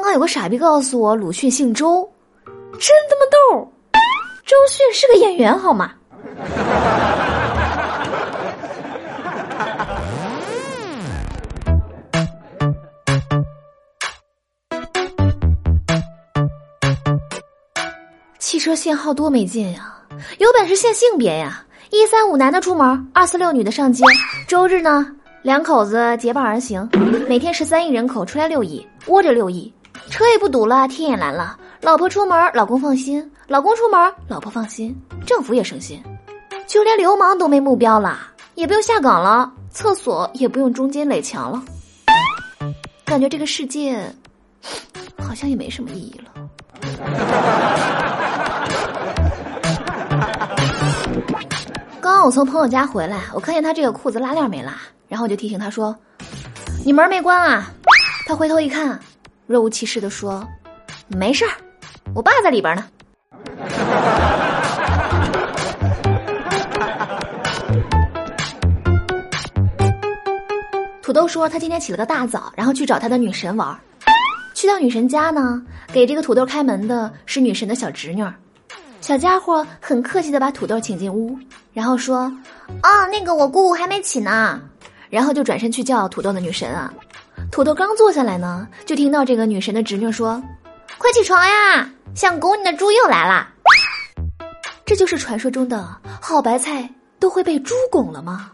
刚刚有个傻逼告诉我鲁迅姓周，真他妈逗！周迅是个演员好吗？汽车限号多没劲呀！有本事限性别呀！一三五男的出门，二四六女的上街。周日呢，两口子结伴而行，每天十三亿人口出来六亿，窝着六亿，车也不堵了，天也蓝了。老婆出门，老公放心；老公出门，老婆放心。政府也省心，就连流氓都没目标了，也不用下岗了，厕所也不用中间垒墙了。感觉这个世界好像也没什么意义了。刚我从朋友家回来，我看见他这个裤子拉链没拉，然后我就提醒他说：“你门没关啊？”他回头一看，若无其事的说：“没事儿，我爸在里边呢。”土豆说他今天起了个大早，然后去找他的女神玩。去到女神家呢，给这个土豆开门的是女神的小侄女。小家伙很客气的把土豆请进屋，然后说：“啊，那个我姑姑还没起呢。”然后就转身去叫土豆的女神啊。土豆刚坐下来呢，就听到这个女神的侄女说：“快起床呀，想拱你的猪又来了。”这就是传说中的好白菜都会被猪拱了吗？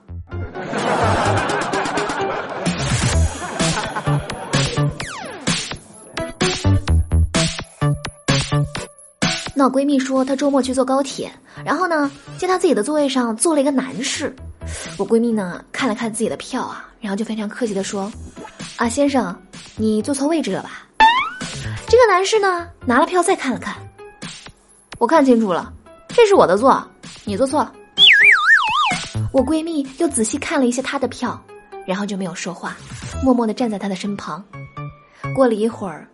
那我闺蜜说她周末去坐高铁，然后呢，见她自己的座位上坐了一个男士。我闺蜜呢看了看自己的票啊，然后就非常客气的说：“啊，先生，你坐错位置了吧？”这个男士呢拿了票再看了看，我看清楚了，这是我的座，你坐错了。我闺蜜又仔细看了一下他的票，然后就没有说话，默默的站在他的身旁。过了一会儿，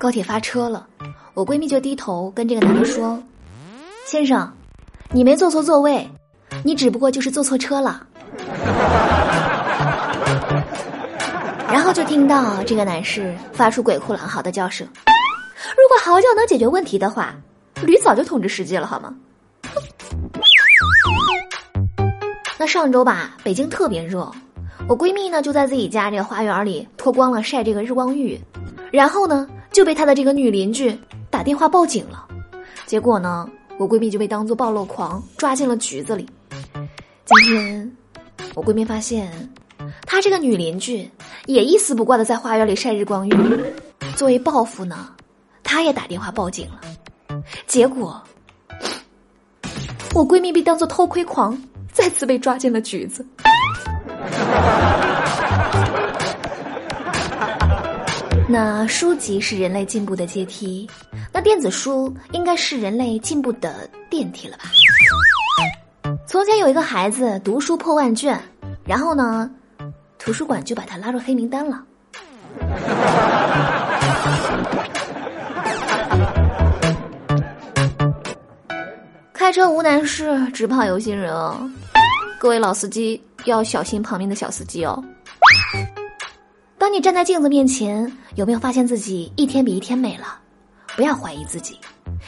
高铁发车了。我闺蜜就低头跟这个男的说：“先生，你没坐错座位，你只不过就是坐错车了。”然后就听到这个男士发出鬼哭狼嚎的叫声。如果嚎叫能解决问题的话，驴早就统治世界了，好吗？那上周吧，北京特别热，我闺蜜呢就在自己家这个花园里脱光了晒这个日光浴，然后呢就被她的这个女邻居。打电话报警了，结果呢，我闺蜜就被当做暴露狂抓进了局子里。今天，我闺蜜发现，她这个女邻居也一丝不挂的在花园里晒日光浴。作为报复呢，她也打电话报警了。结果，我闺蜜被当做偷窥狂，再次被抓进了局子。那书籍是人类进步的阶梯，那电子书应该是人类进步的电梯了吧？从前有一个孩子读书破万卷，然后呢，图书馆就把他拉入黑名单了。开车无难事，只怕有心人哦。各位老司机要小心旁边的小司机哦。当你站在镜子面前，有没有发现自己一天比一天美了？不要怀疑自己，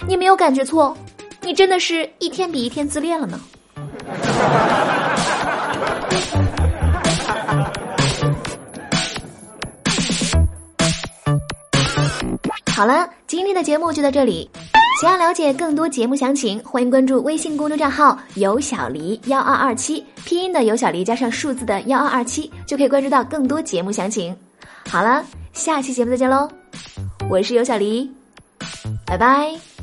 你没有感觉错，你真的是一天比一天自恋了呢。好了，今天的节目就到这里。想要了解更多节目详情，欢迎关注微信公众账号“有小黎幺二二七”，拼音的有小黎加上数字的幺二二七，就可以关注到更多节目详情。好了，下期节目再见喽！我是有小黎，拜拜。